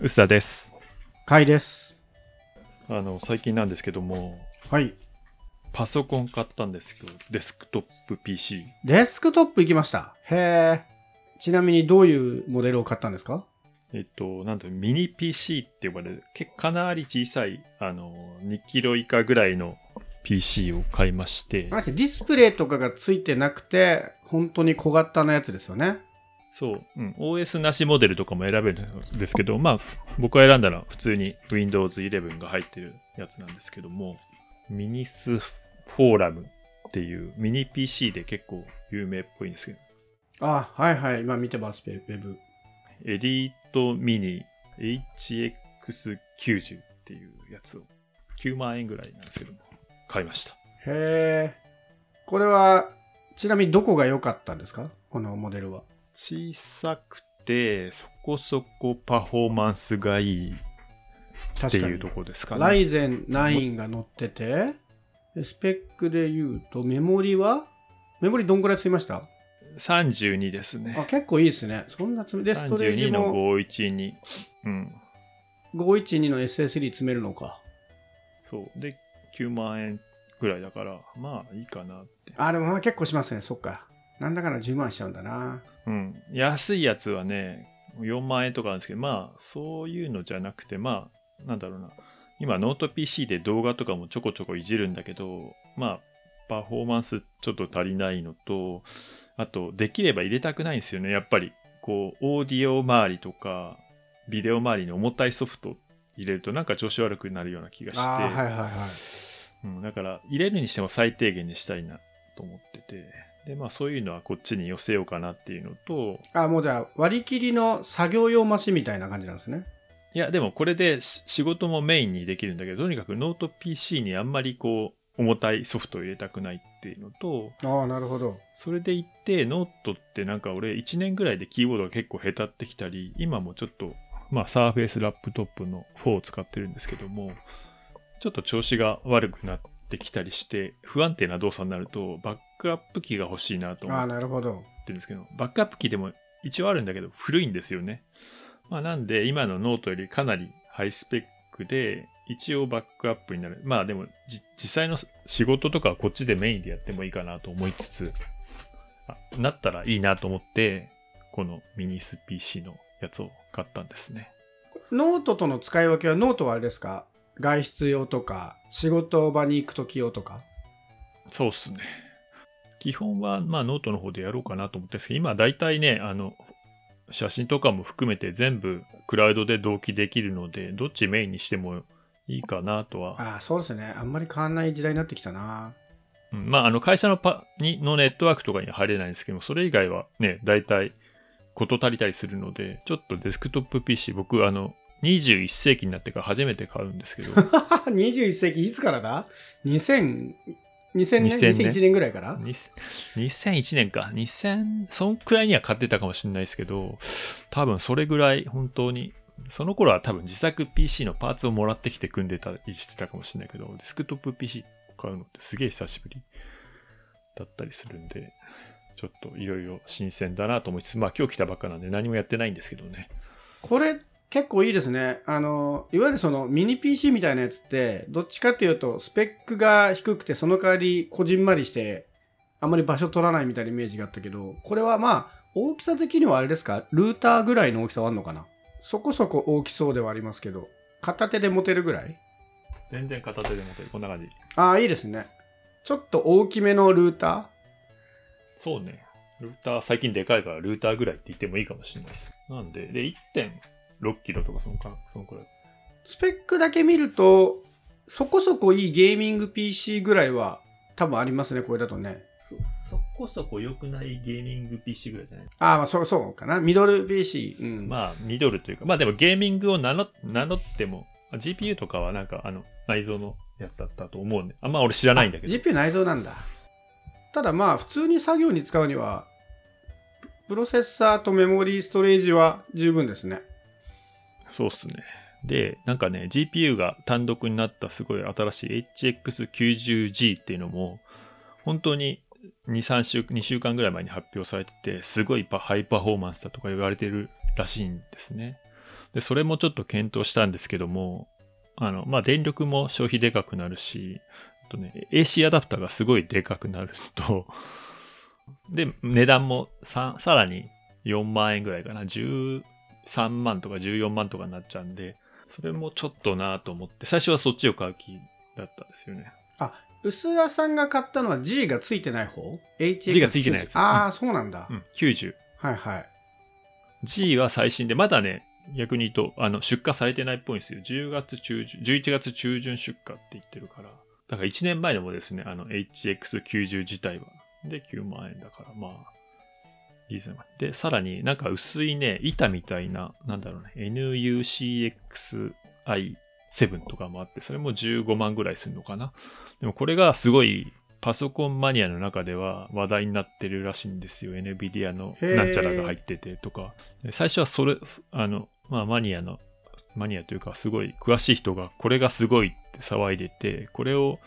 臼田です。かいです。あの、最近なんですけども、はい。パソコン買ったんですけど、デスクトップ PC。デスクトップ行きました。へえ。ちなみにどういうモデルを買ったんですか？えっと、なんだろうミニ PC って呼ばれる、結構かなり小さい、あの、2キロ以下ぐらいの PC を買いまして、ディスプレイとかがついてなくて、本当に小型なやつですよね。そう、うん、OS なしモデルとかも選べるんですけど、まあ、僕が選んだのは普通に Windows 11が入ってるやつなんですけども、ミニスフォーラムっていうミニ PC で結構有名っぽいんですけど、あ、はいはい。今見てます、ウェブ。エリートミニ HX90 っていうやつを9万円ぐらいなんですけども、買いました。へえ。これは、ちなみにどこが良かったんですか？このモデルは。小さくて、そこそこパフォーマンスがいいっていうと。ころですかね。ライゼン9が乗ってて、でスペックで言うと、メモリはメモリどんくらいつきました？32ですあね。結構いいですね。そんなつめで、ストレージ32のも512。うん。512の SSD 詰めるのか。そう。で、9万円ぐらいだから、まあいいかなって。あ、でもまあ結構しますね。そっか。なんだかんだ10万しちゃうんだな。うん。安いやつはね、4万円とかなんですけど、まあそういうのじゃなくて、まあ、なんだろうな。今、ノート PC で動画とかもちょこちょこいじるんだけど、まあ、パフォーマンスちょっと足りないのと、あと、できれば入れたくないんですよね。やっぱり、こう、オーディオ周りとか、ビデオ周りに重たいソフト入れるとなんか調子悪くなるような気がして、はいはいはい。うん、だから入れるにしても最低限にしたいなと思っててでまあそういうのはこっちに寄せようかなっていうのとあ、もうじゃあ割り切りの作業用マシンみたいな感じなんですね。いやでもこれでし仕事もメインにできるんだけどとにかくノート PC にあんまりこう重たいソフトを入れたくないっていうのとああ、なるほど。それでいってノートってなんか俺1年ぐらいでキーボードが結構へたってきたり今もちょっとまあサーフェイスラップトップの4を使ってるんですけどもちょっと調子が悪くなってきたりして不安定な動作になるとバックアップ機が欲しいなと思ってなるほど。るんですけどバックアップ機でも一応あるんだけど古いんですよね、まあ、なんで今のノートよりかなりハイスペックで一応バックアップになる。まあでもじ実際の仕事とかはこっちでメインでやってもいいかなと思いつつあなったらいいなと思ってこのミニス PC のやつを買ったんですね。ノートとの使い分けはノートはあれですか？外出用とか、仕事場に行くとき用とか？そうっすね基本はまあノートの方でやろうかなと思ってるんですけど今大体ねあの写真とかも含めて全部クラウドで同期できるのでどっちメインにしてもいいかなとはああ、そうですね。あんまり変わんない時代になってきたな。うんまあ、あの会社のパにのネットワークとかには入れないんですけど、それ以外はね、大体事足りたりするので、ちょっとデスクトップ PC、僕、あの、21世紀になってから初めて買うんですけど、21世紀いつからだ ?2000、2000年？2000年 ?2001 年ぐらいから？に2001年か、2000、そんくらいには買ってたかもしれないですけど、多分それぐらい本当に、その頃は多分自作 PC のパーツをもらってきて組んでたりしてたかもしれないけど、デスクトップ PC 買うのってすげえ久しぶりだったりするんで、ちょっといろいろ新鮮だなと思いつつ、まあ今日来たばっかなんで何もやってないんですけどね。これ結構いいですね。あの、いわゆるそのミニ PC みたいなやつって、どっちかっていうとスペックが低くて、その代わりこじんまりして、あんまり場所取らないみたいなイメージがあったけど、これはまあ、大きさ的にはあれですか？ルーターぐらいの大きさはあるのかな？そこそこ大きそうではありますけど、片手で持てるぐらい？全然片手で持てる。こんな感じ。ああ、いいですね。ちょっと大きめのルータそうね。ルーター、最近でかいからルーターぐらいって言ってもいいかもしれないです。なんで、で、1.6キロとかそのかそのくらい。ー。スペックだけ見ると、そこそこいいゲーミング PC ぐらいは多分ありますね、これだとね。そ、そこそこ良くないゲーミング PC ぐらいじゃない？ああ、まあそうそうかな。ミドル PC。うん。まあ、ミドルというか、まあでもゲーミングを名乗名乗っても、GPU とかはなんかあの内蔵のやつだったと思うんで、あんま俺知らないんだけど。GPU 内蔵なんだ。ただまあ、普通に作業に使うには、プロセッサーとメモリーストレージは十分ですね。そうっすね。で、なんかね、GPU が単独になったすごい新しい HX90G っていうのも、本当に2、3週、2週間ぐらい前に発表されてて、すごいハイパフォーマンスだとか言われてるらしいんですね。で、それもちょっと検討したんですけども、あの、まあ、電力も消費でかくなるし、あとね、AC アダプターがすごいでかくなると、で、値段もささらに4万円ぐらいかな。10 13万とか14万とかになっちゃうんで、それもちょっとなと思って、最初はそっちを買う気だったんですよね。薄田さんが買ったのは G がついてない方？G がついてないやつああ、そうなんだ。うん、90。はいはい。G は最新で、まだね、逆に言うと、あの、出荷されてないっぽいんですよ。10月中旬、11月中旬出荷って言ってるから。だから1年前のもですね、あの、HX90 自体は。で、9万円だから、まあ、リーズナブルで、さらになんか薄いね、板みたいな、なんだろうね、NUCXI7 とかもあって、それも15万ぐらいするのかな。でもこれがすごい、パソコンマニアの中では話題になってるらしいんですよ。NVIDIA のなんちゃらが入っててとか。で最初はそれ、あの、まあマニアの、マニアというかすごい詳しい人がこれがすごいって騒いでて、これを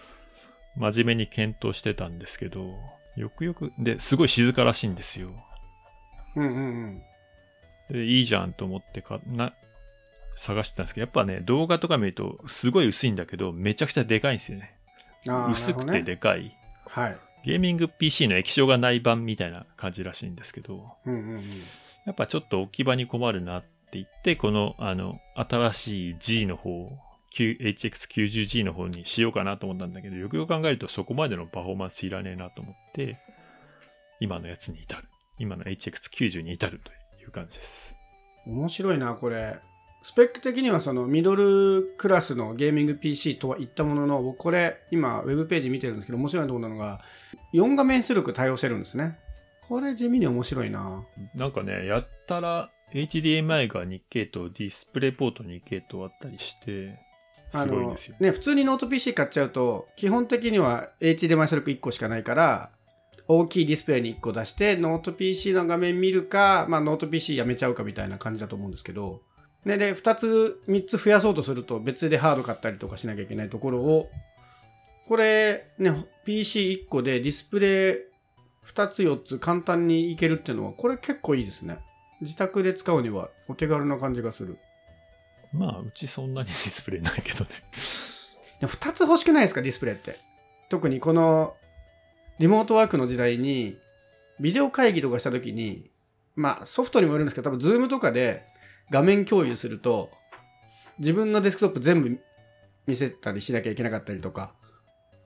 真面目に検討してたんですけど、よくよく、で、すごい静からしいんですよ。うんうんうん。で、いいじゃんと思ってかな、探してたんですけど、やっぱね、動画とか見ると、すごい薄いんだけど、めちゃくちゃでかいんですよね。あー薄くて。でかい。なるほどねはい。ゲーミング PC の液晶がない版みたいな感じらしいんですけど、うんうんうん。やっぱちょっと置き場に困るなって言って、この、あの、新しい G の方、Q- HX90G の方にしようかなと思ったんだけど、よくよく考えるとそこまでのパフォーマンスいらねえなと思って、今のやつに至る。今の HX90 に至るという感じです。面白いな、これ。スペック的にはそのミドルクラスのゲーミング PC とは言ったものの、僕これ今ウェブページ見てるんですけど面白いところなのが、4画面出力対応してるんですね。これ地味に面白いな。なんかね、やったら HDMI が2系とディスプレイポート2系とあったりして、すごいんですよ。ね、普通にノート PC 買っちゃうと、基本的には HDMI 出力1個しかないから、大きいディスプレイに1個出して、ノート PC の画面見るか、まあ、ノート PC やめちゃうかみたいな感じだと思うんですけど、ね、で、2つ、3つ増やそうとすると、別でハード買ったりとかしなきゃいけないところを、これ、ね、PC1 個でディスプレイ2つ4つ簡単にいけるっていうのは、これ結構いいですね。自宅で使うにはお手軽な感じがする。まあ、うちそんなにディスプレイないけどね。でも2つ欲しくないですかディスプレイって特にこのリモートワークの時代にビデオ会議とかした時にまあソフトにもよるんですけど多分 Zoom とかで画面共有すると自分のデスクトップ全部見せたりしなきゃいけなかったりとか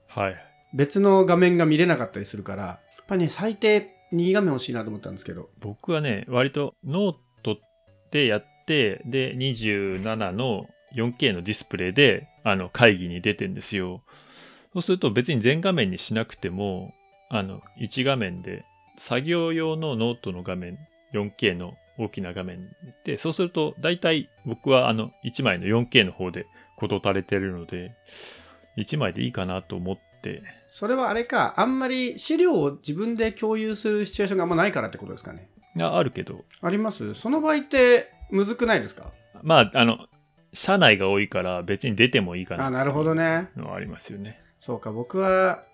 はい。別の画面が見れなかったりするからやっぱね最低2画面欲しいなと思ったんですけど僕はね、割とノートでやって、で、27の 4K のディスプレイで、あの、会議に出てんですよ。そうすると別に全画面にしなくても、あの、1画面で、作業用のノートの画面、4K の大きな画面で、そうすると、大体僕はあの、1枚の 4K の方で事足れてるので、1枚でいいかなと思って、それはあれかあんまり資料を自分で共有するシチュエーションがあんまないからってことですかね。ああるけど、あります？その場合ってむずくないですか？まあ、あの、社内が多いから別に出てもいいかな。あなるほどね。のはありますよね。そうか僕は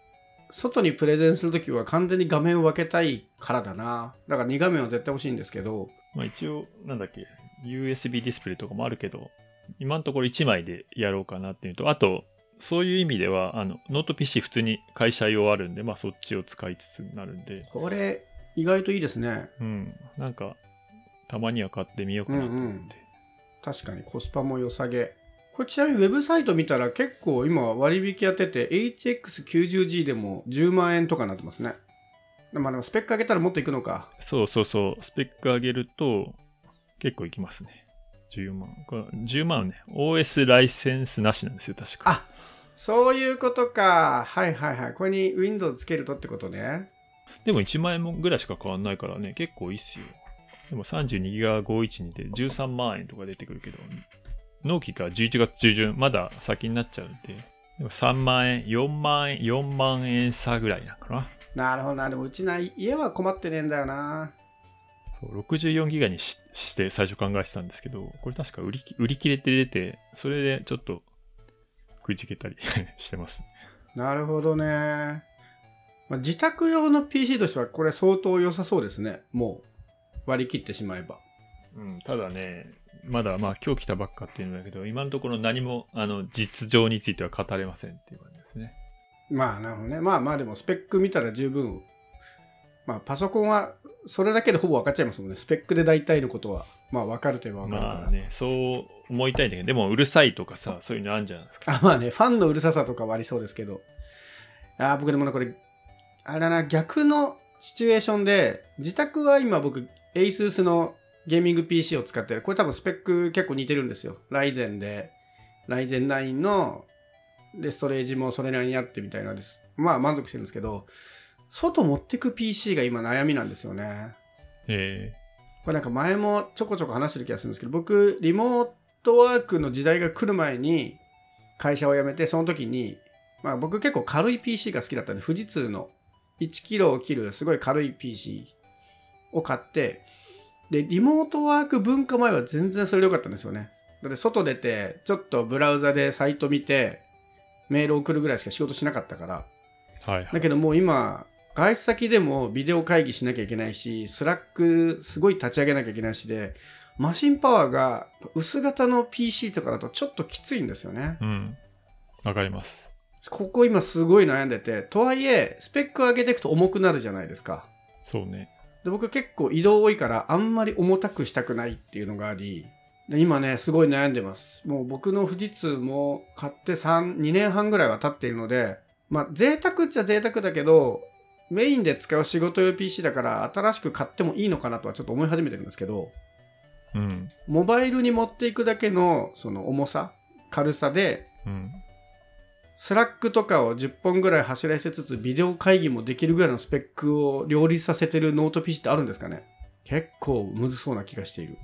外にプレゼンするときは完全に画面を分けたいからだな。だから2画面は絶対欲しいんですけど。まあ一応、なんだっけ、USB ディスプレイとかもあるけど、今のところ1枚でやろうかなっていうと、あと、そういう意味では、あの、ノート PC 普通に会社用あるんで、まあそっちを使いつつになるんで、これ意外といいですね。うん、なんか、たまには買ってみようかなと思って。うんうん。確かにコスパも良さげこれちなみにウェブサイト見たら結構今割引やってて HX90G でも10万円とかになってますね。まあでもスペック上げたらもっといくのか。そうそうそう、スペック上げると、結構いきますね。10万。これ10万はね、OS ライセンスなしなんですよ、確か。あそういうことか。はいはいはい。これに Windows つけるとってことね。でも1万円もぐらいしか変わんないからね、結構いいっすよ。でも32ギガ512で13万円とか出てくるけど、納期が11月中旬、まだ先になっちゃうんで、でも3万円、4万円、4万円差ぐらいなのかな。なるほどなでもうちな家は困ってねえんだよなそう64ギガにしして最初考えてたんですけど、これ確か売り切売り切れて出て、それでちょっと食いつけたり してます。なるほどね。まあ、自宅用の PC としてはこれ相当良さそうですね。もう割り切ってしまえば。うん、ただね、まだまあ今日来たばっかっていうんだけど、今のところ何もあの実情については語れませんっていう感じですね。まあなるほどね。まあまあでもスペック見たら十分。まあパソコンはそれだけでほぼ分かっちゃいますもんね。スペックで大体のことはまあ分かるといえば分かるから。まあね、そう思いたいんだけど、でもうるさいとかさ、そういうのあるんじゃないですか。あまあね、ファンのうるささとかはありそうですけど。あー僕でもね、これ、あれだな、逆のシチュエーションで、自宅は今僕、ASUS のゲーミング PC を使ってる。これ多分スペック結構似てるんですよ。ライゼンで、ライゼン9の、で、ストレージもそれなりにあってみたいなんです。まあ満足してるんですけど、外持ってく PC が今悩みなんですよね。えこれなんか前もちょこちょこ話してる気がするんですけど僕リモートワークの時代が来る前に会社を辞めてその時に、まあ、僕結構軽い PC が好きだったんで富士通の1キロを切るすごい軽い PC を買ってでリモートワーク文化前は全然それでよかったんですよねだって外出てちょっとブラウザでサイト見てメール送るぐらいしか仕事しなかったからー、はいはいだ。けどもう今外出先でもビデオ会議しなきゃいけないしスラックすごい立ち上げなきゃいけないしでマシンパワーが薄型の PC とかだとちょっときついんですよねうん。わかります。ここ今すごい悩んでてとはいえスペック上げていくと重くなるじゃないですかそうね。で僕結構移動多いからあんまり重たくしたくないっていうのがありで今ねすごい悩んでますもう僕の富士通も買って3 2年半ぐらいは経っているのでまあ贅沢っちゃ贅沢だけどメインで使う仕事用 PC だから新しく買ってもいいのかなとはちょっと思い始めてるんですけどうん。モバイルに持っていくだけのその重さ軽さでうん。スラックとかを10本ぐらい走らせつつビデオ会議もできるぐらいのスペックを両立させてるノート PC ってあるんですかね？結構むずそうな気がしている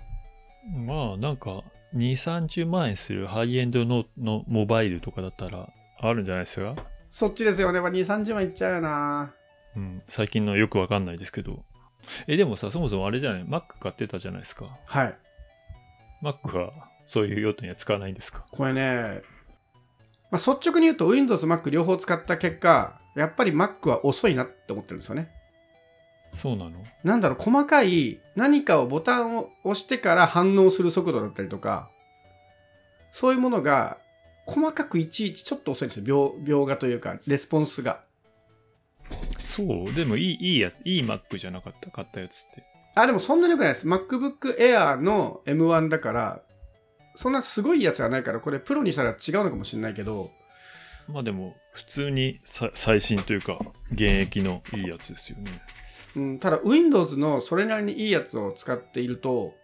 まあなんか2、30万円するハイエンドののモバイルとかだったらあるんじゃないですか？そっちですよね。2、30万いっちゃうよな。うん。最近のよくわかんないですけど。え、でもさ、そもそもあれじゃない ?Mac 買ってたじゃないですか。はい。Mac はそういう用途には使わないんですか？これね、まあ、率直に言うと Windows、Mac 両方使った結果、やっぱり Mac は遅いなって思ってるんですよね。そうなの？なんだろう、細かい何かをボタンを押してから反応する速度だったりとか、そういうものが細かくいちいちちょっと遅いんですよ。描描画というか、レスポンスが。そう？でもいい、いいやつ、いい Mac じゃなかった？買ったやつって。あ、でもそんなに良くないです。MacBook Air の M1 だから、そんなすごいやつはないから、これプロにしたら違うのかもしれないけど、まあでも、普通にさ最新というか、現役のいいやつですよね。うん、ただ Windows のそれなりにいいやつを使っていると、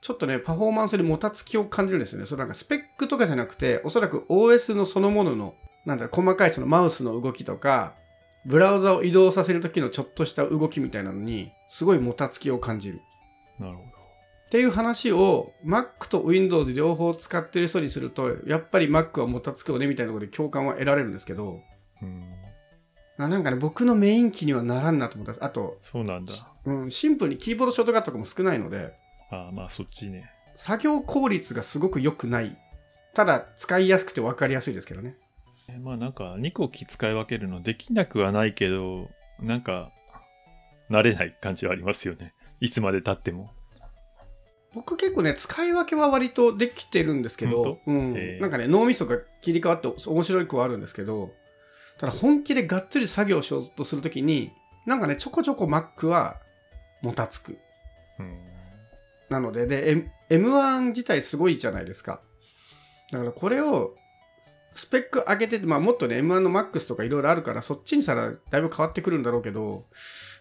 ちょっとね、パフォーマンスにもたつきを感じるんですよね。それなんかスペックとかじゃなくて、おそらく OS のそのものの、なんだろう、細かいそのマウスの動きとか、ブラウザを移動させるときのちょっとした動きみたいなのに、すごいもたつきを感じる。なるほっていう話を Mac と Windows 両方使ってる人にすると、やっぱり Mac はもたつくよねみたいなところで共感は得られるんですけど、ど。うん。ななんかね、僕のメイン機にはならんなと思った。あと、そうなんだ。うん、シンプルにキーボードショートカットとかも少ないので、ああ、まあそっちね。作業効率がすごく良くない。ただ、使いやすくて分かりやすいですけどね。えまあなんか2個機使い分けるのできなくはないけど、なんか、慣れない感じはありますよね。いつまで経っても。僕結構ね、使い分けは割とできてるんですけど、うんなんかね、脳みそが切り替わって面白い句はあるんですけど、ただ本気でがっつり作業しようとするときに、なんかね、ちょこちょこ Mac はもたつく。うん。なので、で、M- M1 自体すごいじゃないですか。だからこれをスペック上げてて、まあもっとね、M1 の MAX とかいろいろあるから、そっちにしたらだいぶ変わってくるんだろうけど、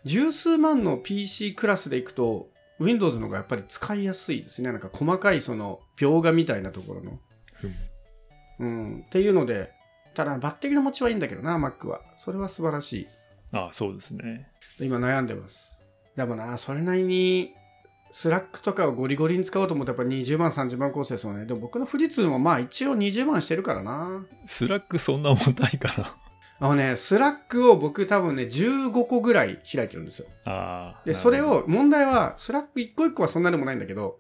十数万の PC クラスでいくと、Windows の方がやっぱり使いやすいですね。なんか細かいその描画みたいなところの。うん。っていうので、ただバッテリーの持ちはいいんだけどな、Mac は。それは素晴らしい。ああ、そうですね。今悩んでます。でもな、それなりに、スラックとかをゴリゴリに使おうと思ったらやっぱ20万、30万構成ですよね。でも僕の富士通もまあ一応20万してるからな。スラックそんな重たいかな。あのね、スラックを僕多分ね、15個ぐらい開いてるんですよ。で、それを、問題は、スラック1個1個はそんなでもないんだけど、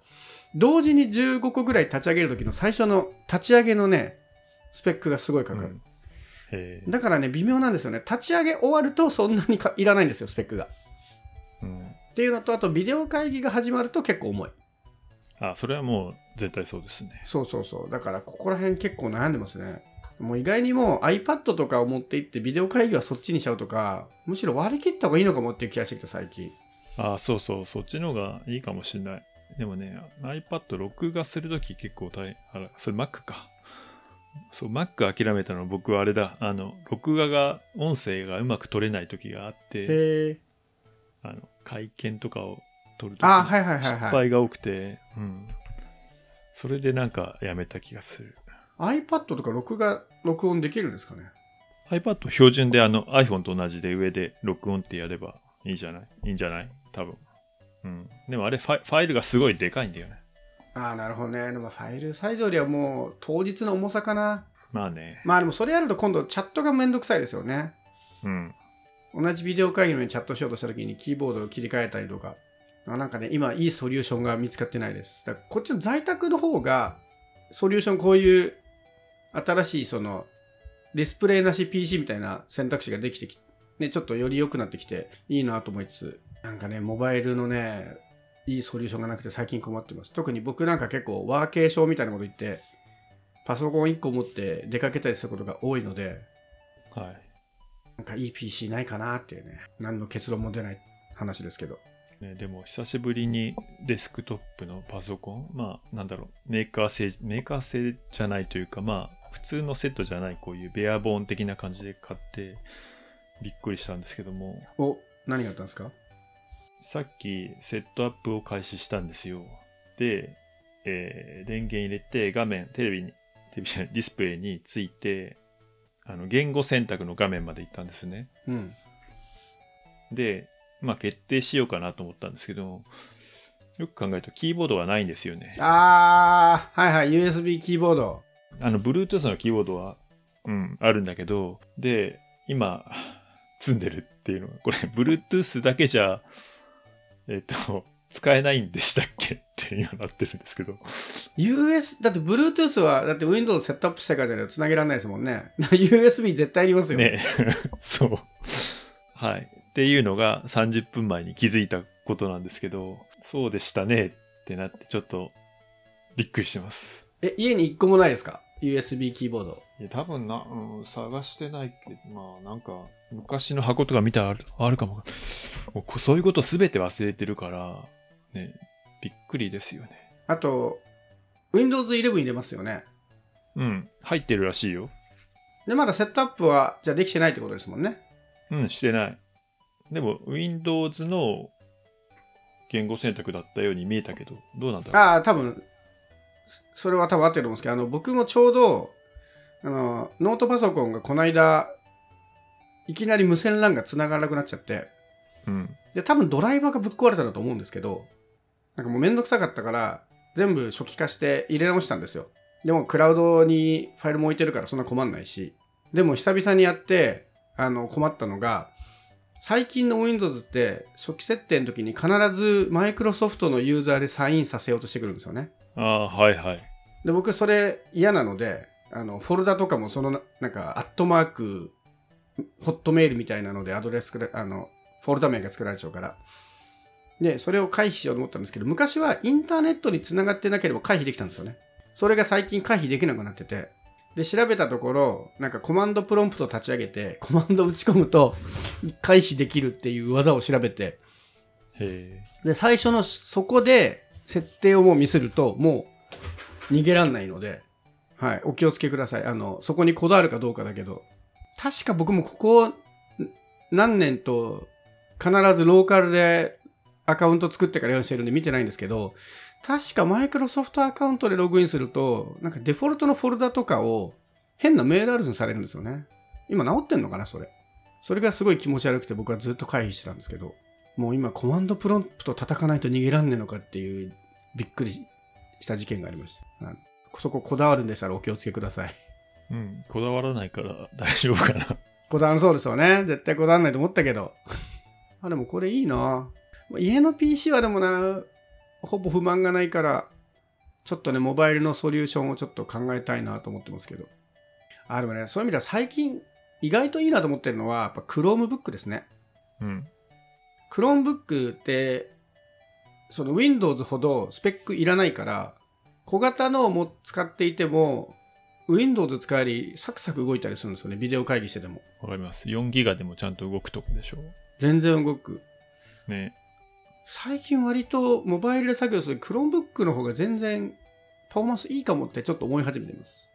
同時に15個ぐらい立ち上げる時の最初の立ち上げのね、スペックがすごいかかる。うんだからね、微妙なんですよね。立ち上げ終わるとそんなにかいらないんですよ、スペックが。うんっていうのと、あとビデオ会議が始まると結構重い。あ、それはもう絶対そうですね。そうそうそう。だからここら辺結構悩んでますね。もう意外にもう iPad とかを持って行ってビデオ会議はそっちにしちゃうとか、むしろ割り切った方がいいのかもっていう気がしてきた最近。あそうそう、そっちの方がいいかもしれない。でもね、iPad 録画するとき結構大変。あら、それ Mac か。そう、Mac 諦めたの僕はあれだ。あの、録画が、音声がうまく取れないときがあって、へえ。あの、会見とかを撮るとき失はい。敗が多くて、うん。それでなんかやめた気がする。iPad とか録画、録音できるんですかね？iPad 標準であの iPhone と同じで上で録音ってやればいいじゃない？いいんじゃない？多分。うん。でもあれファイファイルがすごいでかいんだよね。ああ、なるほどね。でもファイルサイズよりはもう当日の重さかな。まあね。まあでもそれやると今度チャットがめんどくさいですよね。うん。同じビデオ会議のようにチャットしようとした時にキーボードを切り替えたりとか。あなんかね、今いいソリューションが見つかってないです。だからこっちの在宅の方が、ソリューションこういう新しいそのディスプレイなし PC みたいな選択肢ができてきね、ちょっとより良くなってきていいなと思いつつ、なんかね、モバイルのね、いいソリューションがなくて最近困ってます。特に僕なんか結構ワーケーションみたいなこと言って、パソコン1個持って出かけたりすることが多いので、はい。なんかいい PC ないかなっていうね、何の結論も出ない話ですけど。ね、でも久しぶりにデスクトップのパソコン、まあなんだろう、メーカー製、メーカー製じゃないというか、まあ普通のセットじゃないこういうベアボーン的な感じで買ってびっくりしたんですけども、お、何があったんですか？さっきセットアップを開始したんですよ。で、えー電源入れて画面、テレビに、テレビじゃないディスプレイについて、あの言語選択の画面まで行ったんですね。うん。で、まあ決定しようかなと思ったんですけど、よく考えるとキーボードはないんですよね。あー、はいはい、USB キーボード。あの、Bluetooth のキーボードは、うん、あるんだけど、で、今、積んでるっていうのは、これ、Bluetooth だけじゃ、えっ、と、使えないんでしたっけって今なってるんですけど。US、だって Bluetooth は、だって Windows セットアップしてからじゃないと繋げられないですもんね。USB 絶対いりますよ。ね、そう。はい。っていうのが30分前に気づいたことなんですけど、そうでしたねってなって、ちょっとびっくりしてます。え、家に1個もないですか？?USB キーボード。いや、多分な、うん、探してないけど、まあ、なんか、昔の箱とか見たらあるあるかも。もうこそういうことすべて忘れてるから、ね、びっくりですよね。あと、Windows 11入れますよね。うん、入ってるらしいよ。で、まだセットアップは、じゃあできてないってことですもんね。うん、してない。でも、Windows の言語選択だったように見えたけど、どうなんだろう。ああ、多分、そそれは多分合ってると思うんですけど、あの、僕もちょうど、あの、ノートパソコンがこの間、いきなり無線 LAN が繋がらなくなっちゃって、うん。で、多分ドライバーがぶっ壊れたんだと思うんですけど、なんかもうめんどくさかったから、全部初期化して入れ直したんですよ。でも、クラウドにファイルも置いてるからそんな困んないし。でも、久々にやって、あの、困ったのが、最近の Windows って初期設定の時に必ずマイクロソフトのユーザーでサインさせようとしてくるんですよね。ああ、はいはい。で、僕それ嫌なので、あの、フォルダとかもそのな、なんか、アットマーク、ホットメールみたいなのでアドレスくれ、あの、フォルダ名が作られちゃうから。で、それを回避しようと思ったんですけど、昔はインターネットにつながってなければ回避できたんですよね。それが最近回避できなくなってて。で、調べたところ、なんかコマンドプロンプト立ち上げて、コマンド打ち込むと回避できるっていう技を調べて、へで、最初のそこで設定をもう見せると、もう逃げらんないので、はい、お気をつけください。あの、そこにこだわるかどうかだけど、確か僕もここ何年と必ずローカルでアカウント作ってから用意してるんで見てないんですけど、確かマイクロソフトアカウントでログインすると、なんかデフォルトのフォルダとかを変なメールアドレスにされるんですよね。今治ってんのかな、それ。それがすごい気持ち悪くて僕はずっと回避してたんですけど、もう今コマンドプロンプト叩かないと逃げらんねえのかっていうびっくりした事件がありました。はいそここだわるんでしたらお気をつけください。え。うん、こだわらないから大丈夫かな。こだわるそうですよね。絶対こだわらないと思ったけど。あ、でもこれいいな。家の PC はでもな、ほぼ不満がないから、ちょっとね、モバイルのソリューションをちょっと考えたいなと思ってますけど。あ、でもね、そういう意味では最近、意外といいなと思ってるのは、やっぱ Chromebook ですね。うん。Chromebook って、その Windows ほどスペックいらないから小型のをも使っていても Windows 使えりサクサク動いたりするんですよねビデオ会議してても。わかります。4ギガでもちゃんと動くとこでしょ？全然動く。ね。最近割とモバイルで作業する Chromebook の方が全然パフォーマンスいいかもってちょっと思い始めてます。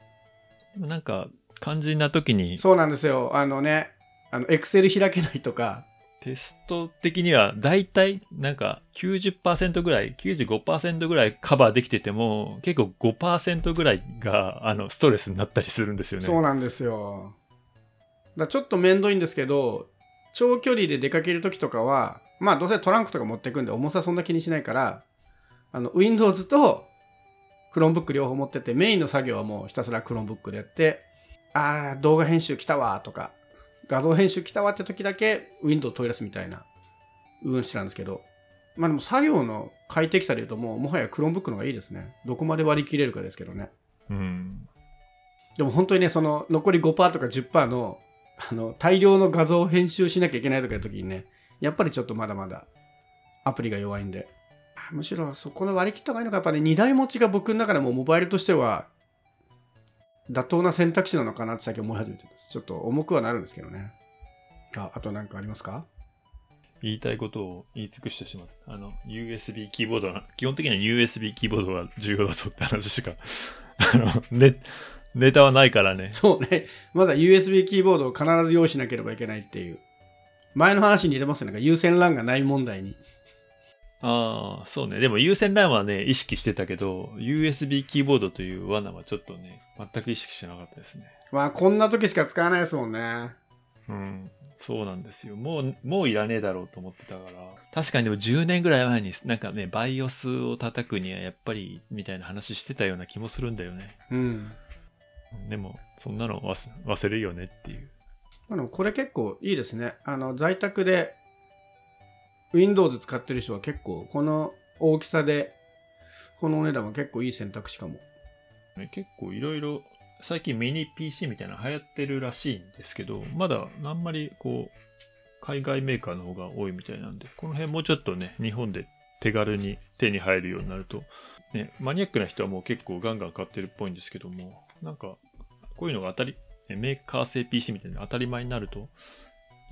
でもなんか、肝心な時に。そうなんですよ。あのねあの Excel 開けないとかテスト的には大体なんか90%ぐらい、95%ぐらいカバーできてても結構5%ぐらいがあのストレスになったりするんですよね。そうなんですよだちょっと面倒いんですけど長距離で出かける時とかはまあどうせトランクとか持ってくんで重さそんな気にしないからあの Windows と Chromebook 両方持っててメインの作業はもうひたすら Chromebook でやってあー動画編集来たわとか画像編集来たわって時だけ Windows 取り出すみたいな運してたんですけど。まあでも作業の快適さで言うともうもはや Chromebook の方がいいですね。どこまで割り切れるかですけどね。うん。でも本当にね、その残り5%とか10%のあの大量の画像を編集しなきゃいけないとかいう時にね、やっぱりちょっとまだまだアプリが弱いんで、むしろそこの割り切った方がいいのか、やっぱり2台持ちが僕の中でもモバイルとしては妥当な選択肢なのかなって最近思い始めてます。ちょっと重くはなるんですけどね。ああと何かありますか？言いたいことを言い尽くしてしまった。あの、USB キーボードな、基本的には USB キーボードが重要だぞって話しか、あの、ネネタはないからね。そうね。まだ USB キーボードを必ず用意しなければいけないっていう。前の話に似てますよね。なんか有線 LAN がない問題に。ああ、そうね。でも有線 LAN はね、意識してたけど、USB キーボードという罠はちょっとね、全く意識してなかったですね。まあこんな時しか使わないですもんね。うん。そうなんですよ。もう、もういらねえだろうと思ってたから。確かにでも10年ぐらい前になんかね、バイオスを叩くにはやっぱり、みたいな話してたような気もするんだよね。うん。でも、そんなの忘忘れるよねっていう。まあ、でもこれ結構いいですね。あの在宅で Windows 使ってる人は結構この大きさでこのお値段は結構いい選択肢かも。ね結構いろいろ、最近ミニ PC みたいなの流行ってるらしいんですけど、まだあんまりこう、海外メーカーの方が多いみたいなんで、この辺もうちょっとね、日本で手軽に手に入るようになると、ね、マニアックな人はもう結構ガンガン買ってるっぽいんですけども、なんか、こういうのが当たり、メーカー製 PC みたいな当たり前になると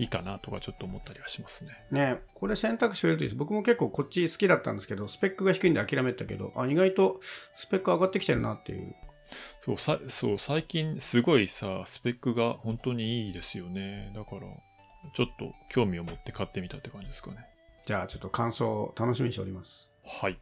いいかなとかちょっと思ったりはしますね。ねこれ選択肢増えるといいです。僕も結構こっち好きだったんですけど、スペックが低いんで諦めてたけど、あ意外とスペック上がってきてるなっていう。そう、さそう最近すごいさ、スペックが本当にいいですよね。だから、ちょっと興味を持って買ってみたって感じですかね。じゃあちょっと感想を楽しみにしております。はい。